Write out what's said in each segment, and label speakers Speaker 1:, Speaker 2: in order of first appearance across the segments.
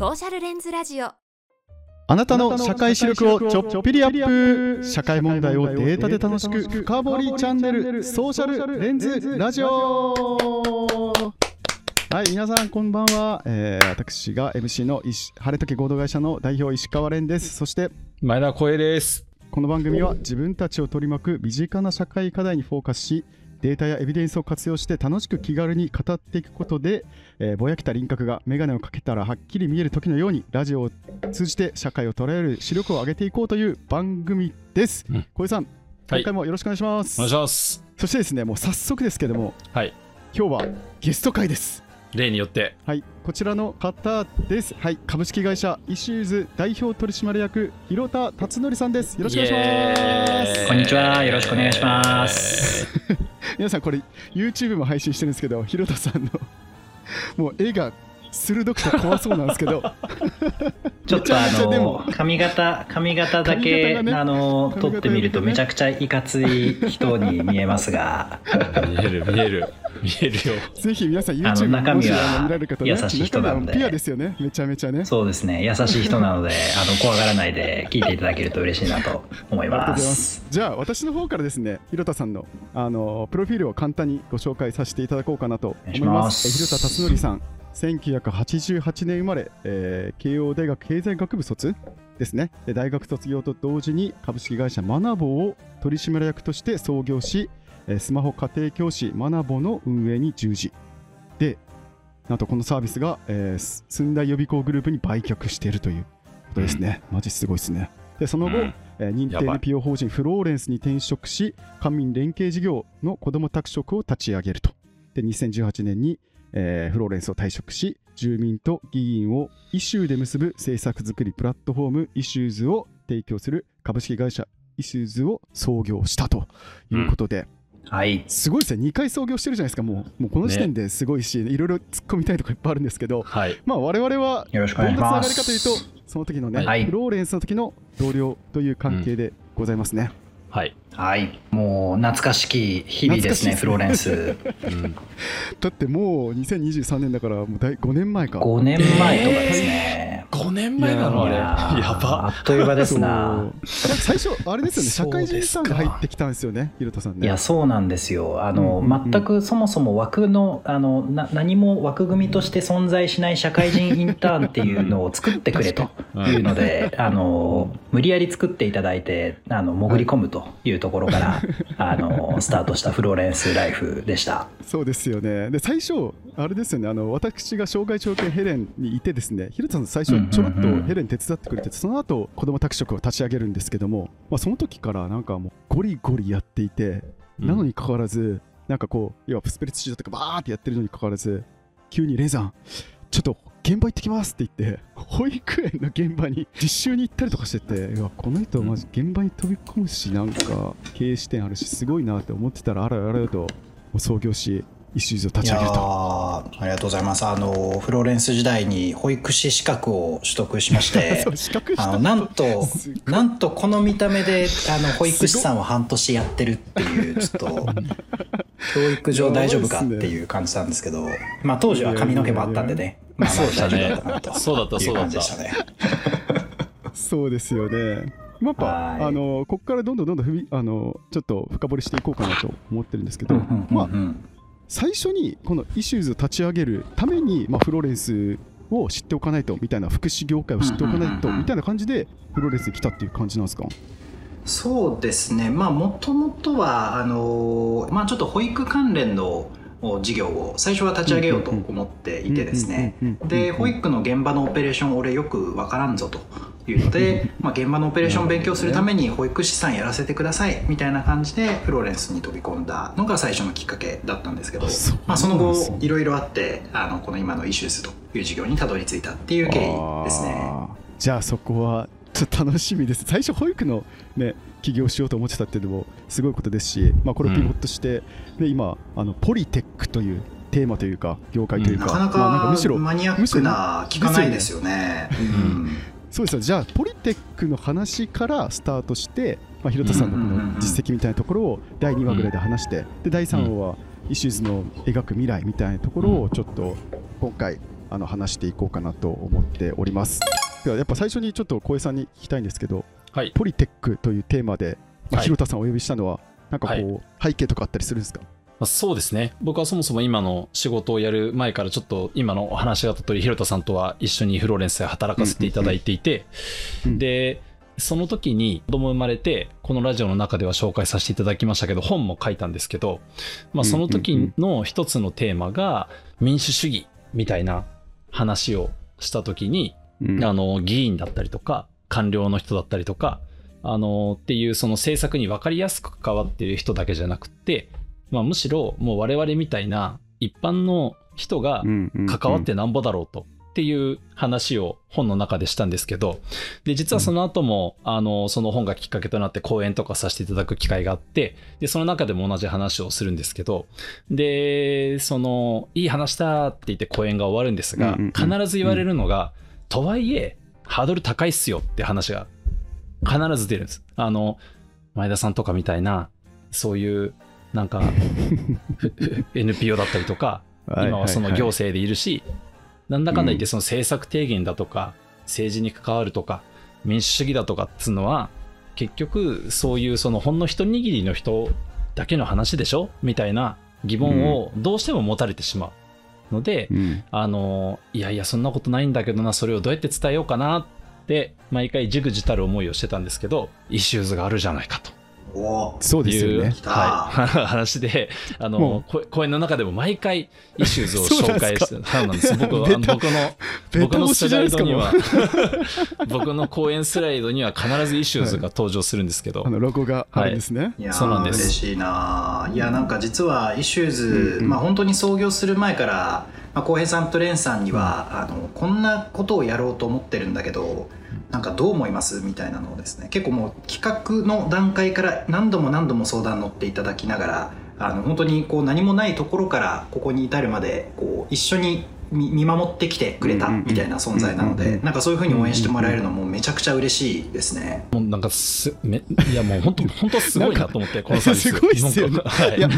Speaker 1: ソーシャルレンズラジオ。
Speaker 2: あなたの社会視力をちょっぴりアップ社会問題をデータで楽しく深掘りチャンネルソーシャルレンズラジオ。はい皆さんこんばんは、えー、私が MC の石晴れ時合同会社の代表石川蓮です。そして
Speaker 3: 前田光栄です。
Speaker 2: この番組は自分たちを取り巻く身近な社会課題にフォーカスしデータやエビデンスを活用して楽しく気軽に語っていくことで、えーぼやけた輪郭が眼鏡をかけたらはっきり見える時のようにラジオを通じて社会を捉える視力を上げていこうという番組です。
Speaker 3: うん
Speaker 2: 小江さん、今回もよろしくお願いします。
Speaker 3: お願いします。
Speaker 2: そしてですね、もう早速ですけども、
Speaker 3: はい。
Speaker 2: 今日はゲスト会です。
Speaker 3: 例によって。
Speaker 2: はい、こちらの方です。はい、株式会社イシューズ代表取締役広田達則さんです。よろしくお願いします。
Speaker 4: こんにちはよろしくお願いします。
Speaker 2: 皆さんこれ YouTube も配信してるんですけど広田さんの もう絵が鋭くて怖そうなんですけど。
Speaker 4: ちょっとあの髪型髪型だ
Speaker 2: 髪
Speaker 4: け、
Speaker 2: ね
Speaker 4: あの
Speaker 2: 髪型
Speaker 4: 撮ってみると
Speaker 2: ね
Speaker 4: めちゃくちゃいかつい人に見えますが、
Speaker 3: 見える、見える。見えるよ。
Speaker 2: ぜひ皆さん
Speaker 4: あの
Speaker 2: YouTube
Speaker 4: 中身は優しい人なんで。
Speaker 2: ピュアですよねめちゃめちゃね。
Speaker 4: そうですね。優しい人なのであの怖がらないで聞いていただけると嬉しいなと思いま。
Speaker 2: ます。すじゃあ私の方からですね広田さんのあのプロフィールを簡単にご紹介させていただこうかなと思いま
Speaker 4: す。
Speaker 2: え広田達則さん1988年生まれ、えー慶応大学経済学部卒ですね。で大学卒業と同時に株式会社マナボを取締役として創業し、えースマホ家庭教師マナボの運営に従事。でなんとこのサービスが、えーす寸大予備校グループに売却しているということですね、マジすごいですね。でその後、
Speaker 3: うん。
Speaker 2: えー認定 NPO 法人フローレンスに転職し官民連携事業の子ども宅食を立ち上げると。で2018年に、えーフローレンスを退職し住民と議員をイシューで結ぶ政策作りプラットフォームイシューズを提供する株式会社イシューズを創業したということで、
Speaker 4: はい。
Speaker 2: すごいですね。2回創業してるじゃないですか。もうもうこの時点ですごいし、いろいろ突っ込みたいとこいっぱいあるんですけど。
Speaker 3: はい。
Speaker 2: まあ我々は
Speaker 4: よろしくお
Speaker 2: どんなつながりかというとその時のね、
Speaker 4: はい。
Speaker 2: フローレンスの時の同僚という関係でございますね、
Speaker 3: はい。
Speaker 4: はいもう懐かしき日々ですねフローレンス
Speaker 3: うん。
Speaker 2: だってもう2023年だからもう大5年前か
Speaker 4: 5年前とかですね。
Speaker 3: 5年前なの？あれ。
Speaker 4: いや
Speaker 3: ば。
Speaker 4: あっという間ですな。
Speaker 2: 最初あれですよね。社会人さんが入ってきたんですよねひろたさんね。
Speaker 4: いやそうなんですよ。あの、
Speaker 2: うんうんうん。
Speaker 4: 全くそもそも枠のあのな何も枠組みとして存在しない社会人インターンっていうのを作ってくれというのであの無理やり作っていただいてあの潜り込むというところから、あのスタートしたフローレンスライフでした。
Speaker 2: そうですよね。で最初あれですよねあの私が障害証券ヘレンにいてですねひろたさん最初ちょろっとヘレン手伝ってくれてその後子ども宅食を立ち上げるんですけども、まあ、その時からなんかもうゴリゴリやっていてなのにかかわらず、なんかこう、要はスペリツ指導とかバーってやってるのにかかわらず、急に零さん、ちょっと現場行ってきますって言って、保育園の現場に実習に行ったりとかしてて、うわこの人、マジ現場に飛び込むし、なんか経営視点あるし、すごいなって思ってたら、あらあらよと、創業し、イシューズを立ち上げると。
Speaker 4: ありがとうございます。あのフローレンス時代に保育士資格を取得しまして
Speaker 2: そう資格した
Speaker 4: あのなんとなんとこの見た目であの保育士さんを半年やってるっていうちょっと 教育上大丈夫かっていう感じなんですけど、まあ当時は髪の毛もあったんでね、まあまあ
Speaker 3: そうだね。
Speaker 4: 大丈夫だったなと。
Speaker 3: そうだった
Speaker 4: いう感じでしたね。
Speaker 2: そうですよね。まあ、やっ
Speaker 4: はい。
Speaker 2: ぱあのここからどんどんどんどん踏みあのちょっと深掘りしていこうかなと思ってるんですけど、まあ最初にこのイシューズを立ち上げるために、まあ、フローレンスを知っておかないとみたいな福祉業界を知っておかないとみたいな感じでフローレンスに来たっていう感じなんですか？
Speaker 4: そうですね。まあもともとはあのまあちょっと保育関連の事業を最初は立ち上げようと思っていてですね。で保育の現場のオペレーション俺よくわからんぞというので、まあ、現場のオペレーションを勉強するために保育士さんやらせてくださいみたいな感じでフローレンスに飛び込んだのが最初のきっかけだったんですけどまあ、その後いろいろあってあのこの今のイシューズという事業にたどり着いたっていう経緯ですね。
Speaker 2: じゃあそこはちょっと楽しみです。最初保育のね起業しようと思ってたっていうのもすごいことですし、まあ、これをピボットして、で今あのポリテックというテーマというか業界というか、
Speaker 4: なかな
Speaker 2: まあ、なんかむしろ
Speaker 4: マニアックな聞かないですよね。うん
Speaker 2: そうですよ。じゃあポリテックの話からスタートして、まあ、広田さんのこの実績みたいなところを第2話ぐらいで話して、で第3話はイシューズの描く未来みたいなところをちょっと今回あの話していこうかなと思っております。ではやっぱ最初にちょっと小江さんに聞きたいんですけど
Speaker 3: はい。
Speaker 2: ポリテックというテーマで、まあ、
Speaker 3: はい。
Speaker 2: 広田さんをお呼びしたのはなんかこう、
Speaker 3: は
Speaker 2: 背景とかあったりするんですか？
Speaker 3: まあ、そうですね。僕はそもそも今の仕事をやる前からちょっと今のお話があった通り、広田さんとは一緒にフローレンスで働かせていただいていて、
Speaker 2: うん。
Speaker 3: で、その時に子供生まれて、このラジオの中では紹介させていただきましたけど、本も書いたんですけど、まあ、その時の一つのテーマが民主主義みたいな話をした時に、
Speaker 2: うん。
Speaker 3: あの、議員だったりとか、官僚の人だったりとか、あの、っていうその政策に分かりやすく関わっている人だけじゃなくて、まあむしろもう我々みたいな一般の人が関わってなんぼだろうと。っていう話を本の中でしたんですけど、で、実はその後も、あの、その本がきっかけとなって講演とかさせていただく機会があって、で、その中でも同じ話をするんですけど、で、その、いい話だって言って講演が終わるんですが、必ず言われるのが、とはいえ、ハードル高いっすよって話が必ず出るんです。あの、前田さんとかみたいな、そういう、なんか、NPO だったりとか、今はその行政でいるし、なんだかんだ言ってその政策提言だとか、政治に関わるとか、民主主義だとかっつうのは、結局そういうそのほんの一握りの人だけの話でしょ？みたいな疑問をどうしても持たれてしまうので、
Speaker 2: うん。
Speaker 3: あの、いやいやそんなことないんだけどな、それをどうやって伝えようかなって、毎回忸怩たる思いをしてたんですけど、イシューズがあるじゃないかと。
Speaker 4: お
Speaker 2: そうですよね、
Speaker 4: いう、
Speaker 3: はい、話で、あ
Speaker 2: も
Speaker 3: の、こ講演の中でも毎回イシューズを紹介して、そうなんです。僕は、僕の、僕のスライドには、僕の講演スライドには必ずイシューズが登場するんですけど、
Speaker 2: あのロゴがあるんですね、
Speaker 4: い。やー
Speaker 3: そうなんです。
Speaker 4: 嬉しいなー。いやなんか実はイシューズ、
Speaker 2: うんうん。
Speaker 4: まあ本当に創業する前からまあ浩平さんとレンさんには、あのこんなことをやろうと思ってるんだけどなんかどう思います？みたいなのをですね結構もう企画の段階から何度も何度も相談乗っていただきながらあの本当にこう何もないところからここに至るまでこう一緒に見見守ってきてくれたみたいな存在なのでなんかそういうふうに応援してもらえるのもめちゃくちゃ嬉しいですね。
Speaker 3: もうなんかす、めいやもう本当、本当すごいなと思って、このサービス。
Speaker 2: すごいっすよね。
Speaker 3: い。
Speaker 2: いや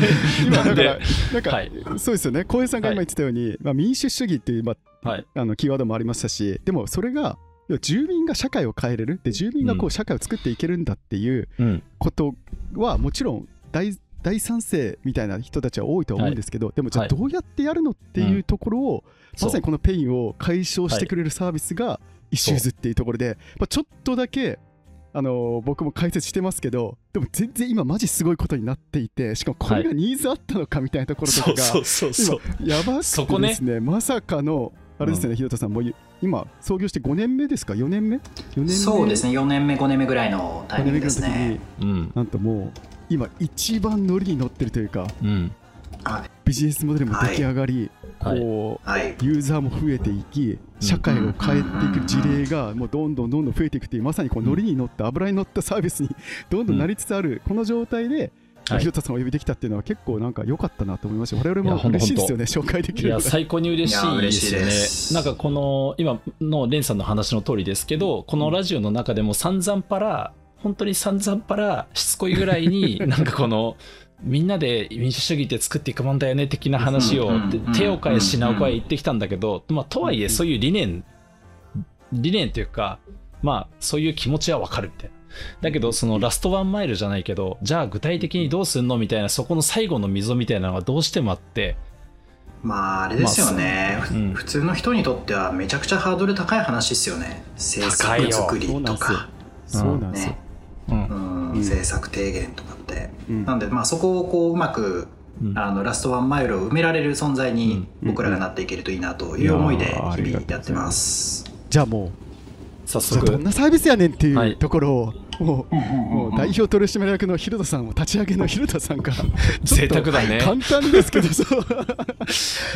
Speaker 2: 今だから
Speaker 3: で
Speaker 2: なんか、
Speaker 3: はい。
Speaker 2: そうですよね。小江さんが今言ってたように、まあ、民主主義っていう、まあ
Speaker 3: はい。
Speaker 2: あのキーワードもありましたしでもそれが住民が社会を変えれる。で住民がこ
Speaker 3: う
Speaker 2: うん。社会を作っていけるんだっていう
Speaker 3: うん。
Speaker 2: ことはもちろん大大賛成みたいな人たちは多いとは思うんですけど、でもじゃあ
Speaker 3: はい。
Speaker 2: どうやってやるのっていうところを、
Speaker 3: そう
Speaker 2: まさにこのペインを解消してくれるサービスがイシューズっていうところで、まあ、ちょっとだけあのー僕も解説してますけどでも全然今マジすごいことになっていてしかもこれがニーズあったのかみたいなところとかが、
Speaker 3: そうそうそうそう。
Speaker 2: 今やばくてですね。まさかのあれですね、ひろたさんもう今創業して5年目ですか？4年目 ?4 年目？
Speaker 4: そうですね。4年目5年目ぐらいのタイミングですね。
Speaker 3: うん。
Speaker 2: なんともう今一番ノリに乗ってるというか
Speaker 3: うん。
Speaker 4: はい
Speaker 2: ビジネスモデルも出来上がり、
Speaker 3: はい。
Speaker 2: こう
Speaker 4: はい。
Speaker 2: ユーザーも増えていき社会を変えていく事例がもうどんどんどんどん増えていくというまさにこうノリに乗った油に乗ったサービスにどんどんなりつつあるこの状態で
Speaker 3: はい。
Speaker 2: ひろたさんをお呼びできたっていうのは結構なんか良かったなと思いました我々も嬉しいですよね紹介でき
Speaker 3: いや、
Speaker 2: るのが。
Speaker 3: 最高に嬉しいです。よ
Speaker 4: いや嬉しい
Speaker 3: ね
Speaker 4: です。
Speaker 3: なんかこの、今のレンさんの話の通りですけど、このラジオの中でも散々パラ、本当に散々パラ、しつこいぐらいに、なんかこの、みんなで民主主義って作っていくもんだよね的な話を手を変え品を変え言ってきたんだけど、まあ、とはいえそういう理念理念というかまあそういう気持ちはわかるみたいなだけどそのラストワンマイルじゃないけどじゃあ具体的にどうすんのみたいなそこの最後の溝みたいなのがどうしてもあって。
Speaker 4: まああれですよね、
Speaker 3: まあうん。
Speaker 4: 普通の人にとってはめちゃくちゃハードル高い話ですよね。政
Speaker 3: 高いよ。
Speaker 4: 策作りとか。
Speaker 2: そうなんですよ。
Speaker 4: ね
Speaker 3: うん
Speaker 4: うん。
Speaker 2: うん。
Speaker 4: 政策提言とかって、
Speaker 2: うん。
Speaker 4: なんでまあそこをこううまく
Speaker 3: うん。
Speaker 4: あのラストワンマイルを埋められる存在に
Speaker 2: うん。
Speaker 4: 僕らがなっていけるといいなという思いで日々やってます。
Speaker 2: じゃあもう
Speaker 3: 早
Speaker 2: じゃあどん
Speaker 3: 速
Speaker 2: なサービスやねんって
Speaker 3: はい。いう
Speaker 2: ところをもうもう代表取締役の広田さんを立ち上げの広田さんが ちょっと
Speaker 3: 贅沢だね。
Speaker 2: 簡単ですけどそう。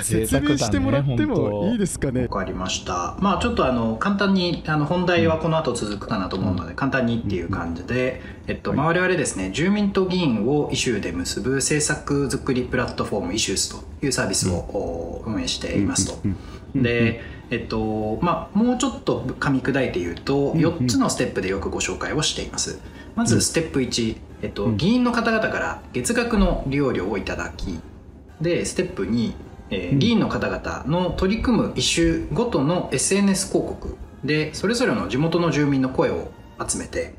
Speaker 3: 贅
Speaker 2: 説明してもらってもいいですかね？
Speaker 4: わかりました。まあちょっとあの簡単にあの本題はこの後続くかなと思うので、簡単にっていう感じで、えっと、まあ我々ですね住民と議員をイシューで結ぶ政策作りプラットフォームイシュースというサービスをお運営していますと。
Speaker 2: うんうん。
Speaker 4: で、えっとまあ、もうちょっと噛み砕いて言うと
Speaker 2: うんうん。
Speaker 4: 4つのステップでよくご紹介をしています。まずステップ1、えっと
Speaker 2: うん。
Speaker 4: 議員の方々から月額の利用料をいただきでステップ2えー議員の方々の取り組むイシューごとの SNS 広告。でそれぞれの地元の住民の声を集めて。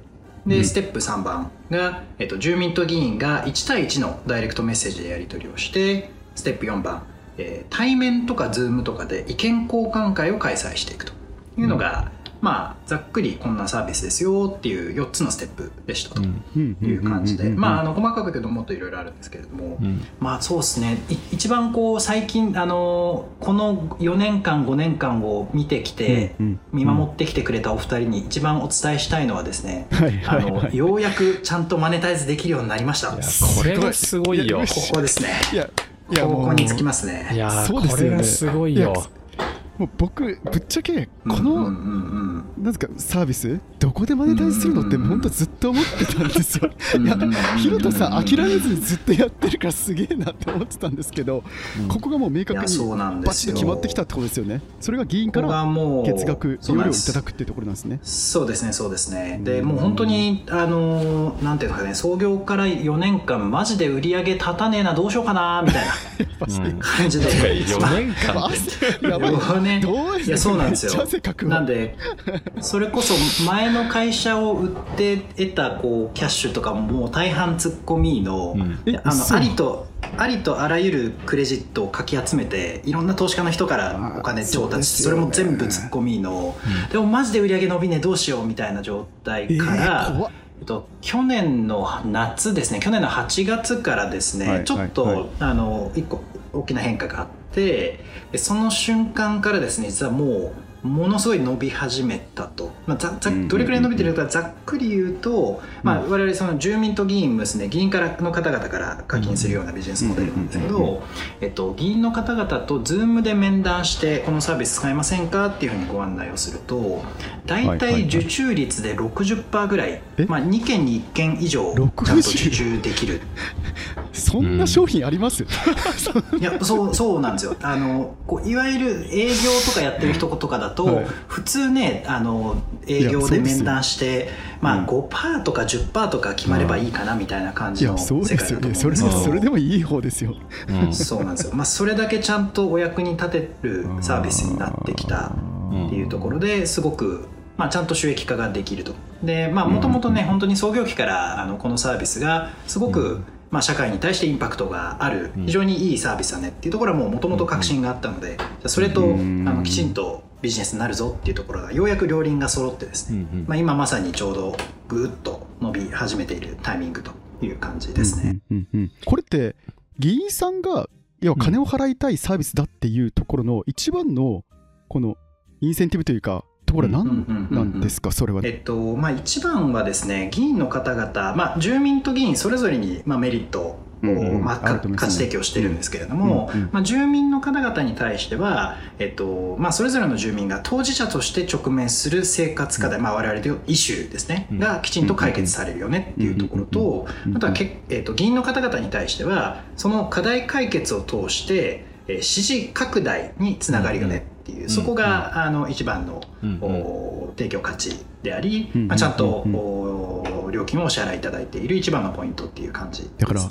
Speaker 4: で、
Speaker 2: うん。
Speaker 4: ステップ3番が、えっと、住民と議員が1対1のダイレクトメッセージでやり取りをしてステップ4番、えー対面とかズームとかで意見交換会を開催していくというのが、まあざっくりこんなサービスですよっていう4つのステップでしたと。
Speaker 3: うん。
Speaker 4: いう感じで、まあ、あの細かく言うともっといろいろあるんですけれども、
Speaker 3: うん。
Speaker 4: まあそうですね。い一番こう最近あのこの4年間5年間を見てきて、見守ってきてくれたお二人に一番お伝えしたいのはですね、
Speaker 2: はい。
Speaker 4: あのようやくちゃんとマネタイズできるようになりました。こ
Speaker 3: これがすごいよ。
Speaker 2: いや
Speaker 4: こですね。
Speaker 2: いやいや
Speaker 4: こ
Speaker 2: もう。
Speaker 4: こにつきますね。
Speaker 3: いやー
Speaker 2: そうですよね。
Speaker 3: これがすごいよ
Speaker 2: もう僕ぶっちゃけこの、
Speaker 4: うん
Speaker 2: なんですかサービスどこでマネタイズするのって本当ずっと思ってたんですよ。
Speaker 4: うん
Speaker 2: いやヒロトさん諦めずにずっとやってるからすげえなって思ってたんですけど、
Speaker 3: うん。
Speaker 2: ここがもう明
Speaker 4: い
Speaker 2: 確にバチッと決まってきたってことですよね。それが議員から月額
Speaker 4: そうなんです。
Speaker 2: 料料をいただくっていうところなんですね。
Speaker 4: そうですねそうですね。で
Speaker 2: うん。
Speaker 4: もう本当にあのーなんていうのかね創業から4年間マジで売り上げ立たねえなどうしようかなみたいな
Speaker 3: うん。
Speaker 4: 感じで。
Speaker 3: 4 年間って
Speaker 2: やばい
Speaker 4: 4年
Speaker 2: どう
Speaker 4: いやそうなんですよ。なんでそれこそ前の会社を売って得たこうキャッシュとかももう大半ツッコミの,、
Speaker 3: うん。
Speaker 2: え
Speaker 4: あのありとありとあらゆるクレジットをかき集めていろんな投資家の人からお金調達してそ,、れも全部ツッコミの、でもマジで売り上げ伸びねえどうしようみたいな状態
Speaker 2: え
Speaker 4: から、えっ。と、去年の夏ですね去年の8月からですね、
Speaker 2: はい
Speaker 4: ちょっと、
Speaker 2: はいはい
Speaker 4: あの一個大きな変化があってでその瞬間からですね実はもうものすごい伸び始めたと、まあ、ざざ
Speaker 2: うん
Speaker 4: どれくらい伸びてるかざっくり言うと、まあ、我々その住民と議員もですね議員からの方々から課金するようなビジネスモデルなんですけど、えっと、議員の方々と Zoom で面談してこのサービス使いませんかっていうふうにご案内をすると大
Speaker 2: はいはいはい。
Speaker 4: 体受注率で60%ぐらい、
Speaker 2: え？
Speaker 4: まあ、2件に1件以上
Speaker 2: 60
Speaker 4: ちゃんと受注できる。
Speaker 2: そんな商品あります、
Speaker 4: いやそうそうなんですよ。あのこういわゆる営業とかやってる人とかだと、
Speaker 2: はい。
Speaker 4: 普通ねあの営業で面談してまあ、
Speaker 2: うん。
Speaker 4: 5%とか10%とか決まればいいかなみたいな感
Speaker 2: い
Speaker 4: じの
Speaker 2: やそう
Speaker 4: 世界だと思うん
Speaker 2: ですよ。ねそれ
Speaker 4: ですけど
Speaker 2: それでもいい方ですよ。
Speaker 3: うん。
Speaker 4: そうなんですよ、まあ、それだけちゃんとお役に立てるサービスになってきたっていうところですごく、まあ、ちゃんと収益化ができると。でまあもともとね本当に創業期からあのこのサービスがすごく、まあ、社会に対してインパクトがある
Speaker 3: うん
Speaker 4: 非常にいいサービスだねっていうところはもともと確信があったのでそれとあ
Speaker 2: うん。
Speaker 4: のきちんとビジネスになるぞっていうところがようやく両輪が揃ってですね、
Speaker 3: うんうん。
Speaker 4: まあ、今まさにちょうどぐーっと伸び始めているタイミングという感じですね。
Speaker 2: うんうんうんこれって議員さんが要は金を払いたいサービスだっていうところの一番のこのインセンティブというかところは何なんですか？それは。
Speaker 4: えっとまあ、一番はですね議員の方々、まあ、住民と議員それぞれに、まあ、メリットを、まあ、価値提供してるんですけれども、まあ、住民の方々に対しては、えっとまあ、それぞれの住民が当事者として直面する生活課題、まあ、我々でいうイシューですね、
Speaker 3: うん。
Speaker 4: がきちんと解決されるよねっていうところと、
Speaker 2: うん
Speaker 4: あとはけ、えっと、議員の方々に対してはその課題解決を通して、えー支持拡大につながるよねっていう、
Speaker 3: うん。
Speaker 4: そこが、あの一番のお提供価値であり、
Speaker 2: うん。
Speaker 4: まあ、ちゃんと
Speaker 2: うん。
Speaker 4: お料金をお支払いいただいている一番のポイントっていう感じですね。
Speaker 2: だから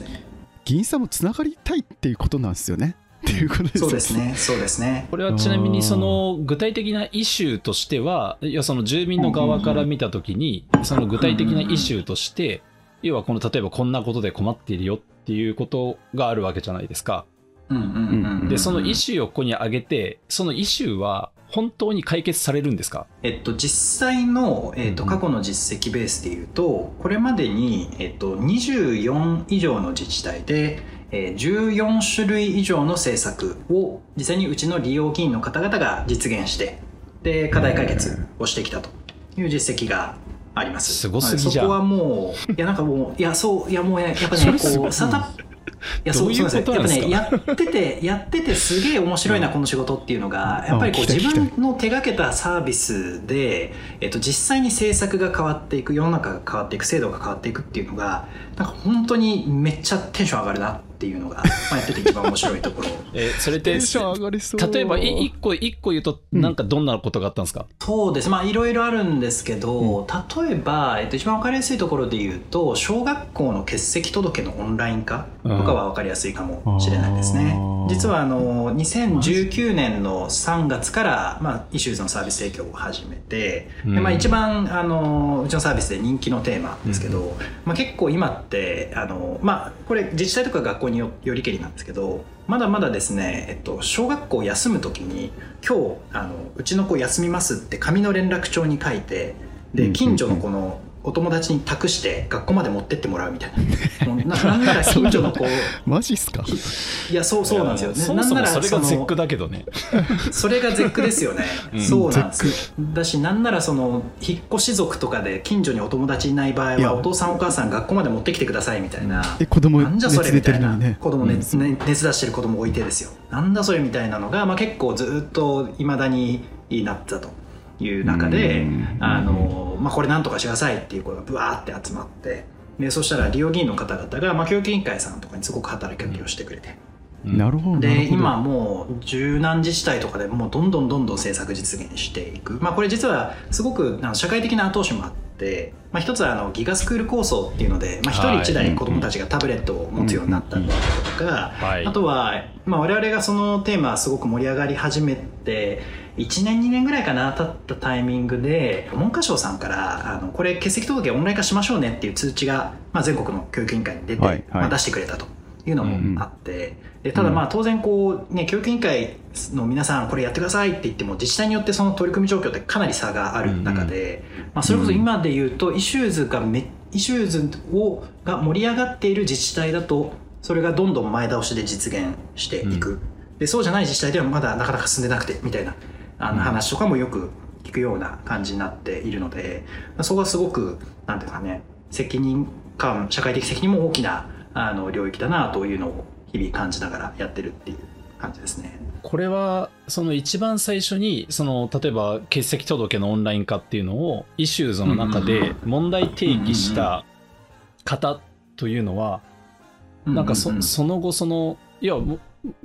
Speaker 2: 議員さんもつながりたいっていうことなんですよね。っていうことですよ。
Speaker 4: そうですね、そうですね。
Speaker 3: これはちなみにその具体的なイシューとしてはいやその住民の側から見たときにその具体的なイシューとして要はこの例えばこんなことで困っているよっていうことがあるわけじゃないですかでそのイシューをここに上げてそのイシューは本当に解決されるんですか？
Speaker 4: えっと、実際の、えっと、
Speaker 3: うん
Speaker 4: 過去の実績ベースでいうと、これまでに、えっと、24以上の自治体で、えー14種類以上の政策を実際にうちの利用議員の方々が実現してで課題解決をしてきたという実績があります。
Speaker 3: すごすぎじゃん。
Speaker 4: はいそこはもういやなんかもういやそういやもうややっぱねこうスタートアップいや
Speaker 3: どういうことなんですか
Speaker 4: やっぱねやっててやっててすげえ面白いな、この仕事っていうのがやっぱりこう自分の手がけたサービスで、えっと、実際に政策が変わっていく世の中が変わっていく制度が変わっていくっていうのがなんか本当にめっちゃテンション上がるなっっていうのが、まあ、やってて一番面白いところ。
Speaker 3: えそれって例えばい一個一個言うとなんかどんなことがあったんですか、
Speaker 4: そうです。まあいろいろあるんですけど、例えば、えっと、一番分かりやすいところで言うと小学校の欠席届のオンライン化とかは分かりやすいかもしれないですね、
Speaker 2: うん
Speaker 4: 実はあの2019年の3月から、まあ、 issues のサービス提供を始めて、でまあ、
Speaker 3: うん
Speaker 4: 一番あのうちのサービスで人気のテーマですけど、まあ、結構今ってあの、まあ、これ自治体とか学校によよりけりなんですけどまだまだですね、えっと、小学校休む時に今日あのうちの子休みますって紙の連絡帳に書いて
Speaker 2: うん
Speaker 4: で近所の子のお友達に託して学校まで持ってってもらうみたいな。もうななんなら 近所の子
Speaker 2: マジっすか？
Speaker 4: いやそうそうなんですよ、ね、
Speaker 3: そもそも
Speaker 4: なんならの
Speaker 3: それが絶句だけどね。
Speaker 4: それが絶句ですよね、
Speaker 3: うん。
Speaker 4: そうなんですだしなんならその引っ越し族とかで近所にお友達いない場合はお父さんお母さん学校まで持ってきてくださいみたいな。
Speaker 2: え子供
Speaker 4: なんじゃそれみ
Speaker 2: 熱出て
Speaker 4: たいな
Speaker 2: ね。
Speaker 4: 子供熱,、ね熱出してる子供置いてですよ。なんだそれみたいなのが、まあ、結構ずっといまだになってたという中で
Speaker 2: うん。
Speaker 4: あの、まあ、これなんとかしてくださいっていう声がブワーって集まってでそしたら利用議員の方々が、まあ、教育委員会さんとかにすごく働きかけをしてくれて、
Speaker 2: なるほど
Speaker 4: で今もう十何自治体とかでもうどんどんどんどん政策実現していく、まあ、これ実はすごくあの社会的な後押しもあって、まあ、一つはあのギガスクール構想っていうので、まあ、一人一台子どもたちがタブレットを持つようになったりだとか、
Speaker 3: はい。
Speaker 4: あとは、まあ、我々がそのテーマすごく盛り上がり始めて1年2年ぐらいかな経ったタイミングで文科省さんからあのこれ欠席届オンライン化しましょうねっていう通知が、まあ、全国の教育委員会に出て、
Speaker 2: はいはい。
Speaker 4: まあ、出してくれたというのもあって、でただまあ当然こう、ね、教育委員会の皆さんこれやってくださいって言っても自治体によってその取り組み状況ってかなり差がある中で、まあ、それこそ今で言うと issues がめ issues をが盛り上がっている自治体だとそれがどんどん前倒しで実現していく、でそうじゃない自治体ではまだなかなか進んでなくてみたいなあの話とかもよく聞くような感じになっているので、まあそこはすごくなんていうかね責任感社会的責任も大きなあの領域だなというのを日々感じながらやってるっていう感じですね。
Speaker 3: これはその一番最初にその例えば欠席届のオンライン化っていうのを issues の中で問題提起した方というのはなんかそ,、の後そのいや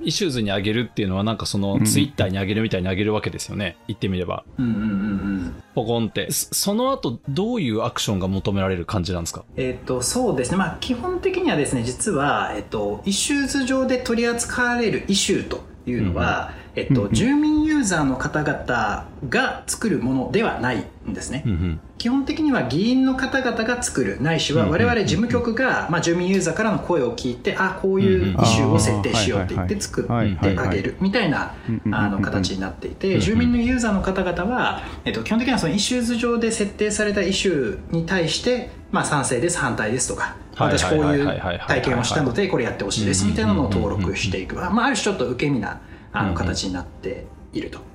Speaker 3: issues に上げるっていうのはなんかその
Speaker 2: うん。
Speaker 3: ツイッターに上げるみたいに上げるわけですよね。言ってみれば。
Speaker 4: うんうんうんうん。
Speaker 3: ポコンってそその後どういうアクションが求められる感じなんですか？
Speaker 4: えっ、とそうですね。まあ基本的にはですね実は、えっと issues 上で取り扱われるイシューというのは、えっと
Speaker 2: うんうん。
Speaker 4: 住民ユーザーの方々が作るものではないんですね。
Speaker 3: うん
Speaker 4: 基本的には議員の方々が作るないしは
Speaker 3: うん
Speaker 4: 我々事務局が、まあ、住民ユーザーからの声を聞いてあこういうイシューを設定しようって言って作ってあげるみたいなあの形になってい
Speaker 3: うん
Speaker 4: て住民のユーザーの方々は、えっと、基本的にはその issues 上で設定されたイシューに対して、まあ、賛成です反対ですとか
Speaker 3: はい
Speaker 4: 私こういう体験をしたのでこれやってほしいですみたいなのを登録していく、まあ、ある種ちょっと受け身なあの形になっていると。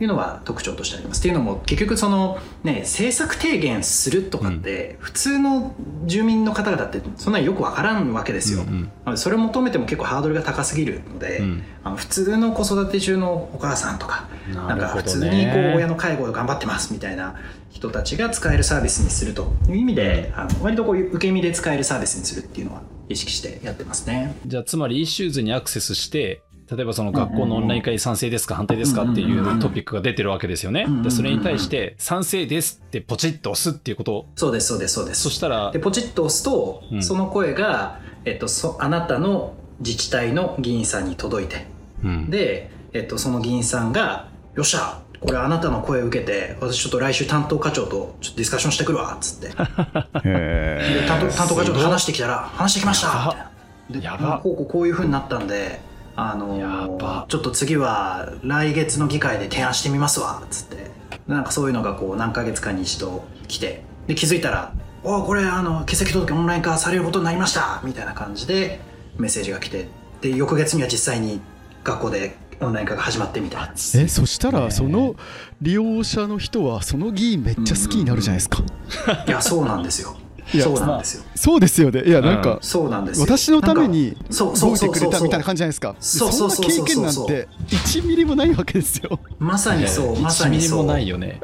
Speaker 4: いうのは特徴としてあります。っていうのも結局そのね政策提言するとかって普通の住民の方々ってそんなによくわからんわけですよ。
Speaker 3: うん
Speaker 4: なのでそれを求めても結構ハードルが高すぎるので、
Speaker 3: うん
Speaker 4: あの普通の子育て中のお母さんとか
Speaker 3: な
Speaker 4: なんか普通にこう親の介護を頑張ってますみたいな人たちが使えるサービスにするという意味で、あの割とこう受け身で使えるサービスにするっていうのは意識してやってますね。
Speaker 3: じゃあつまり issues にアクセスして例えばその学校のオンライン化に賛成ですか反対ですかっていうトピックが出てるわけですよね。でそれに対して賛成ですってポチッと押すっていうこと。
Speaker 4: そうですそうですそうです。
Speaker 3: そしたら
Speaker 4: でポチッと押すと、
Speaker 3: うん。
Speaker 4: その声が、えっと、そあなたの自治体の議員さんに届いて。
Speaker 3: うん。
Speaker 4: で、えっと、その議員さんが「よっしゃこれあなたの声を受けて私ちょっと来週担当課長とちょっとディスカッションしてくるわ」っつって。で
Speaker 2: へ
Speaker 4: 担当担当課長と話してきたら「話してきました」みたいな。で
Speaker 3: やば。
Speaker 4: こうこうこういうふうになったんで。あのちょっと次は来月の議会で提案してみますわっつって。なんかそういうのがこう何ヶ月かに一度来て。で気づいたら「おこれあの欠席届オンライン化されることになりました」みたいな感じでメッセージが来て。で翌月には実際に学校でオンライン化が始まってみたいな。
Speaker 2: えそしたらその利用者の人はその議員めっちゃ好きになるじゃないですか、
Speaker 4: いやそうなんですよそうなんですよ。
Speaker 2: そうですよね。いやなんか、
Speaker 4: そうなんですよ。
Speaker 2: 私のために
Speaker 4: そうそ
Speaker 2: 動いてく
Speaker 4: うそうそう
Speaker 2: れたみたいな感じじゃないですか。
Speaker 4: そうそうそうそう
Speaker 2: そんな経験なんて1ミリもないわけですよ。
Speaker 4: まさにそう、まさ
Speaker 3: 1ミリも
Speaker 4: にそう。
Speaker 3: ないよね。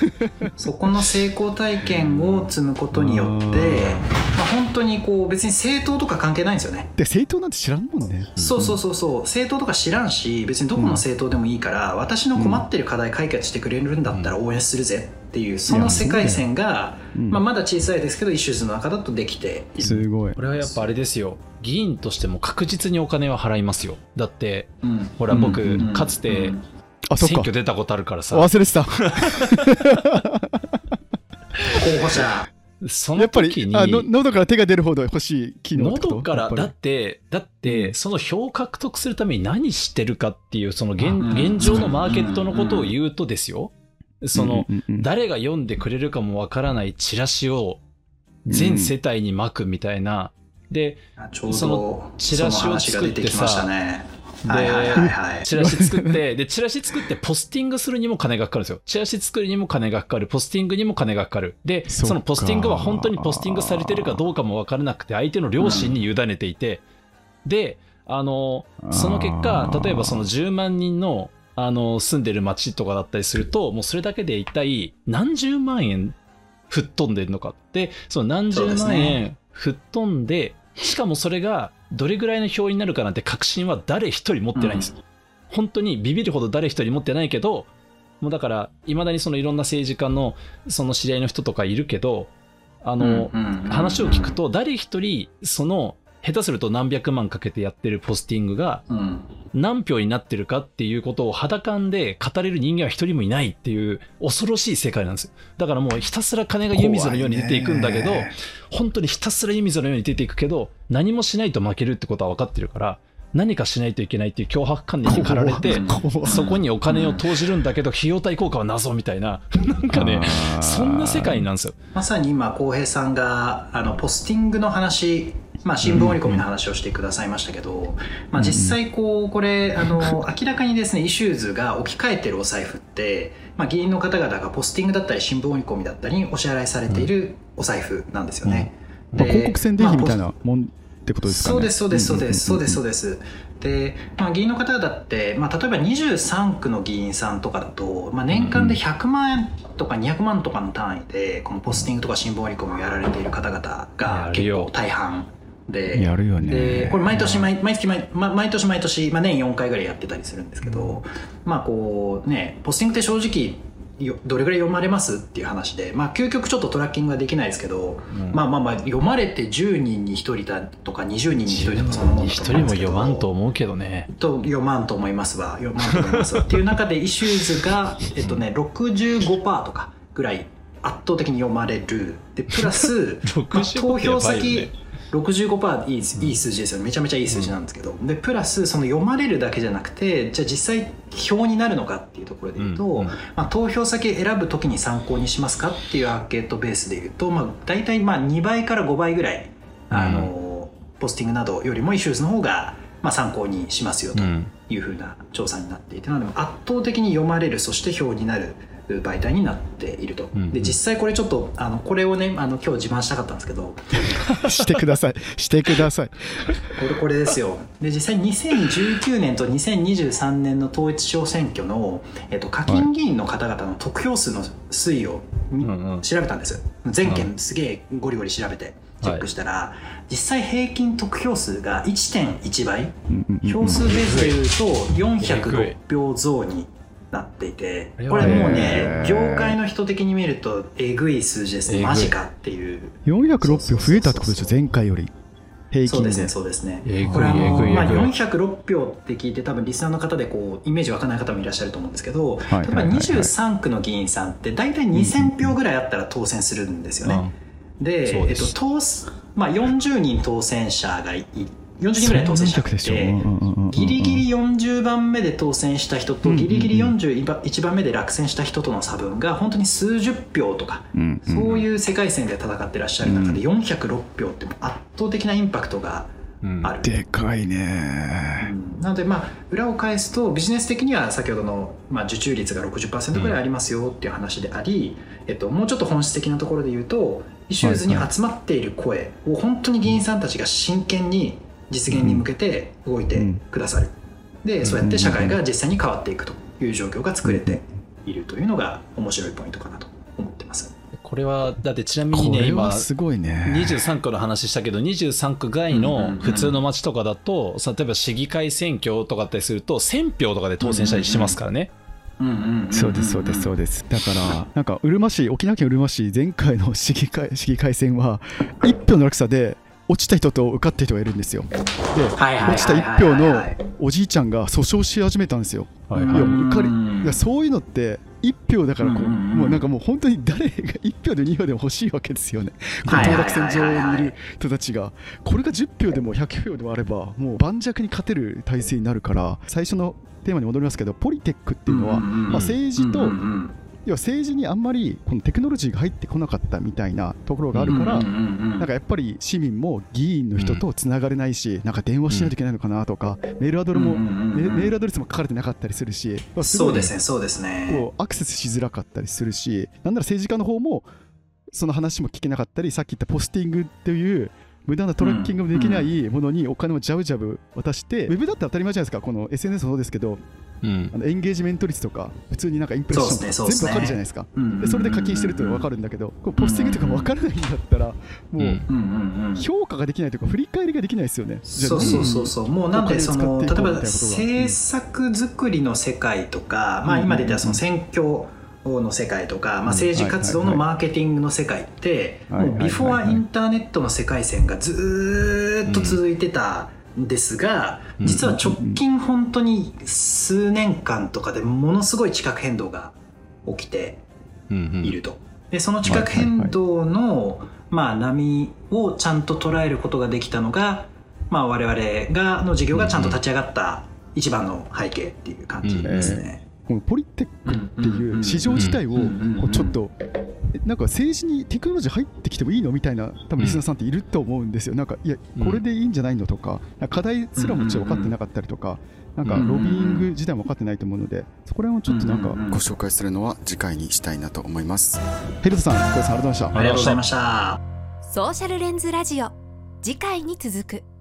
Speaker 4: そこの成功体験を積むことによって、
Speaker 2: うん。
Speaker 4: まあ、本当にこう別に政党とか関係ないんですよね。
Speaker 2: で政党なんて知らんもんね。
Speaker 4: そうそうそうそう。政党とか知らんし別にどこの政党でもいいから、私の困ってる課題解決してくれるんだったら応援するぜ。っていうその世界線が、
Speaker 2: うん
Speaker 4: まあ、まだ小さいですけど issues の中だとできている。
Speaker 2: すごい。
Speaker 3: これはやっぱあれですよ。議員としても確実にお金は払いますよ。だって、
Speaker 4: うん。
Speaker 3: ほら僕、
Speaker 2: うん
Speaker 3: かつて選挙出たことあるからさ、
Speaker 2: 忘れてた。
Speaker 4: 候補者。
Speaker 3: そ
Speaker 2: やっぱり
Speaker 3: の時に、
Speaker 2: あの喉から手が出るほど欲しい機能
Speaker 3: 喉からだってだってその票を獲得するために何してるかっていうその現
Speaker 4: うん。
Speaker 3: 現状のマーケットのことを言うとですよその
Speaker 2: うんうんうん
Speaker 3: 誰が読んでくれるかもわからないチラシを全世帯に巻くみたいな。で
Speaker 4: ちょう
Speaker 3: そ
Speaker 4: ど
Speaker 3: のチラシを
Speaker 4: その話が出てきましたね。
Speaker 3: で
Speaker 4: はいはいはいはい。
Speaker 3: チラシ作ってでチラシ作ってポスティングするにも金がかかるんですよ。チラシ作るにも金がかかる。ポスティングにも金がかかる。で
Speaker 2: そっか。
Speaker 3: そのポスティングは本当にポスティングされてるかどうかもわからなくて相手の良心に委ねていて、であのその結果例えばその10万人のあの住んでる町とかだったりするともうそれだけで一体何十万円吹っ飛んでるのかでその何十万円
Speaker 4: ね
Speaker 3: 吹っ飛んでしかもそれがどれぐらいの票になるかなんて確信は誰一人持ってないんです、本当にビビるほど誰一人持ってないけどもうだからいまだにそのいろんな政治家のその知り合いの人とかいるけどあの、
Speaker 4: うんうんうん。
Speaker 3: 話を聞くと誰一人その下手すると何百万かけてやってるポスティングが
Speaker 4: うん
Speaker 3: 何票になってるかっていうことを肌感で語れる人間は一人もいないっていう恐ろしい世界なんです。よだからもうひたすら金が湯水のように出ていくんだけど、本当にひたすら湯水のように出ていくけど何もしないと負けるってことは分かってるから何かしないといけないっていう強迫観念に駆られてそこにお金を投じるんだけど費用対効果は謎みたいな。なんかねそんな世界なんですよ。
Speaker 4: まさに今浩平さんがあのポスティングの話、まあ、新聞折り込みの話をしてくださいましたけど、まあ、実際こうこれあの明らかにですね issues が置き換えてるお財布って、まあ、議員の方々がポスティングだったり新聞折り込みだったりにお支払いされているお財布なんですよね。
Speaker 2: まあ広告宣伝費みたい
Speaker 4: まあ
Speaker 2: なもんってことですかね。
Speaker 4: そうですそうですそうですそうですそう
Speaker 2: で
Speaker 4: です。で、まあ、議員の方々って、まあ、例えば23区の議員さんとかだと、まあ、年間で100万円とか200万とかの単位でこのポスティングとか新聞折り込みをやられている方々
Speaker 3: や
Speaker 4: が結構大半で
Speaker 2: やるよね。
Speaker 4: でこれ毎年毎毎月毎ま毎年毎年、まあ、年4回ぐらいやってたりするんですけど、まあこうねポスティングって正直よどれぐらい読まれますっていう話で、まあ、究極ちょっとトラッキングはできないですけど、
Speaker 3: うん。
Speaker 4: まあまあまあ読まれて10人に1人だとか20人に1人とかそんなもんだ
Speaker 3: 一
Speaker 4: と思うんですけど。
Speaker 3: 人も読まんと思うけどね。
Speaker 4: と読まんと思いますわ。読まんと思いますわ。っていう中で issues が、えっとね、65%とかぐらい圧倒的に読まれる。でプラス、まあ、投票先65%いいいい数字ですよね。めちゃめちゃいい数字なんですけど、でプラスその読まれるだけじゃなくてじゃあ実際票になるのかっていうところで言うと、
Speaker 3: うんうん。
Speaker 4: まあ、投票先選ぶ時に参考にしますかっていうアンケートベースで言うと、まあ、大体まあ2倍から5倍ぐらいあの、ポスティングなどよりもイシューズの方がまあ参考にしますよと
Speaker 3: うん。
Speaker 4: いうふうな調査になっていてなので圧倒的に読まれるそして票になる媒体になっていると、
Speaker 3: うんうん。
Speaker 4: で実際これちょっとあのこれをねあの今日自慢したかったんですけど。
Speaker 2: してください。してください。
Speaker 4: これこれですよ。で実際2019年と2023年の統一地方選挙の、えっと、課金議員の方々の得票数の推移をみ
Speaker 3: うんうん。
Speaker 4: 調べたんです。全件すげえゴリゴリ調べてチェックしたら、実際平均得票数が1.1倍。
Speaker 2: うんうんうん
Speaker 4: 票数ベースでいうと
Speaker 3: えぐい
Speaker 4: 406票増になっていて
Speaker 3: これ
Speaker 4: もうね業界の人的に見るとえぐい数字です。ねマジかっていう。
Speaker 2: 406票増えたってことですよ前回より。平均で。
Speaker 4: そうですねそうですね。これあのまあ、
Speaker 3: えぐいえぐい。
Speaker 4: 406票って聞いて多分リスナーの方でこうイメージ湧かない方もいらっしゃると思うんですけど、
Speaker 2: はい
Speaker 4: 例えば
Speaker 2: はいはい。
Speaker 4: 23区の議員さんって大体2000票ぐらいあったら当選するんですよね。でえっと
Speaker 3: そうです。
Speaker 4: 当すまあ、40人当選者がい40人ぐらい当選
Speaker 2: しょ、
Speaker 4: て
Speaker 2: うんうんうんうん
Speaker 4: ギリギリ40番目で当選した人と
Speaker 2: うん
Speaker 4: ギリギリ41番目で落選した人との差分が本当に数十票とか
Speaker 2: うんうん
Speaker 4: そういう世界線で戦ってらっしゃる中で406票って圧倒的なインパクトが
Speaker 3: うん
Speaker 4: ある。
Speaker 2: でかいね。
Speaker 4: なのでまあ裏を返すとビジネス的には先ほどの、まあ、受注率が60%ぐらいありますよっていう話であり、えっと、もうちょっと本質的なところで言うとイシューズに集まっている声を本当に議員さんたちが真剣に実現に向けて動いてくださる、でそうやって社会が実際に変わっていくという状況が作れているというのが面白いポイントかなと思ってます。
Speaker 3: これはだってちなみ
Speaker 2: こ
Speaker 3: にね今
Speaker 2: れはすごいね。
Speaker 3: 23区の話したけど23区外の普通の町とかだと、例えば市議会選挙とかだったりすると1000票とかで当選したりしますからね、
Speaker 2: そうですそうですそうです。だからなんかうるま市沖縄県うるま市前回の市議会市議会選は1票の落差で落ちた人と受かった人がいるんですよ。で
Speaker 4: はいはいはいはいはい。
Speaker 2: 落ちた1票のおじいちゃんが訴訟し始めたんですよ。
Speaker 3: はい
Speaker 2: い。やもう受かり
Speaker 4: うん。
Speaker 2: いやそういうのって1票だからこう、
Speaker 4: うんうんうん。
Speaker 2: もうなんかもう本当に誰が1票で2票でも欲しいわけですよね、この
Speaker 4: はいはい
Speaker 2: 当落
Speaker 4: はいはい
Speaker 2: 線上にいる人たちが、これが10票でも100票でもあれば、もう盤石に勝てる体制になるから、最初のテーマに戻りますけど、ポリテックっていうのは、まあ、政治と、要は政治にあんまりこのテクノロジーが入ってこなかったみたいなところがあるから、なんかやっぱり市民も議員の人とつながれないし、なんか電話しないといけないのかなとか、メールアドレも、メメールアドレスも書かれてなかったりするし、まあすごいう
Speaker 4: そですねそうですね。
Speaker 2: こうアクセスしづらかったりするし、なんなら政治家の方もその話も聞けなかったり、さっき言ったポスティングっていう無駄なトラッキングもできないものにお金をジャブジャブ渡して、ウェブだって当たり前じゃないですか、この SNS もそうですけど、
Speaker 3: うん。
Speaker 2: あのエンゲージメント率とか、普通になんかインプレッションとか
Speaker 4: そうですね
Speaker 2: 全部わかるじゃないですか。
Speaker 4: うん。
Speaker 2: でそれで課金してるって分かるんだけど、こうポスティングとか分からないんだったら、もう
Speaker 3: うん
Speaker 4: うんうん。うん
Speaker 2: 評価ができないというか、振り返りができないですよね。
Speaker 4: そうそうそうそう。もうなんでその例えば政策作りの世界とか、まあ、
Speaker 2: うん。
Speaker 4: 今で言ったらその選挙の世界とか、まあ、政治活動のマーケティングの世界って
Speaker 2: はい
Speaker 4: もうビフォーインターネットの世界線がずーっと続いてたんですが
Speaker 3: うん
Speaker 4: 実は直近本当に数年間とかでものすごい地殻変動が起きていると。でその地殻変動の、まあ、波をちゃんと捉えることができたのが、まあ、我々がの事業がちゃんと立ち上がった一番の背景っていう感じですね。
Speaker 2: このポリテックっていう市場自体をこうちょっとなんか政治にテクノロジー入ってきてもいいのみたいな多分リスナーさんっていると思うんですよ。なんかいやこれでいいんじゃないのとか課題すらもちろん分かってなかったりとかなんかロビーング自体も分かってないと思うのでそこら辺をちょっとなんか
Speaker 1: ご紹介するのは次回にしたいなと思います。
Speaker 2: ヘルトさん小林さんありがとうございました
Speaker 4: あ。りがとうございました。
Speaker 5: ソーシャルレンズラジオ次回に続く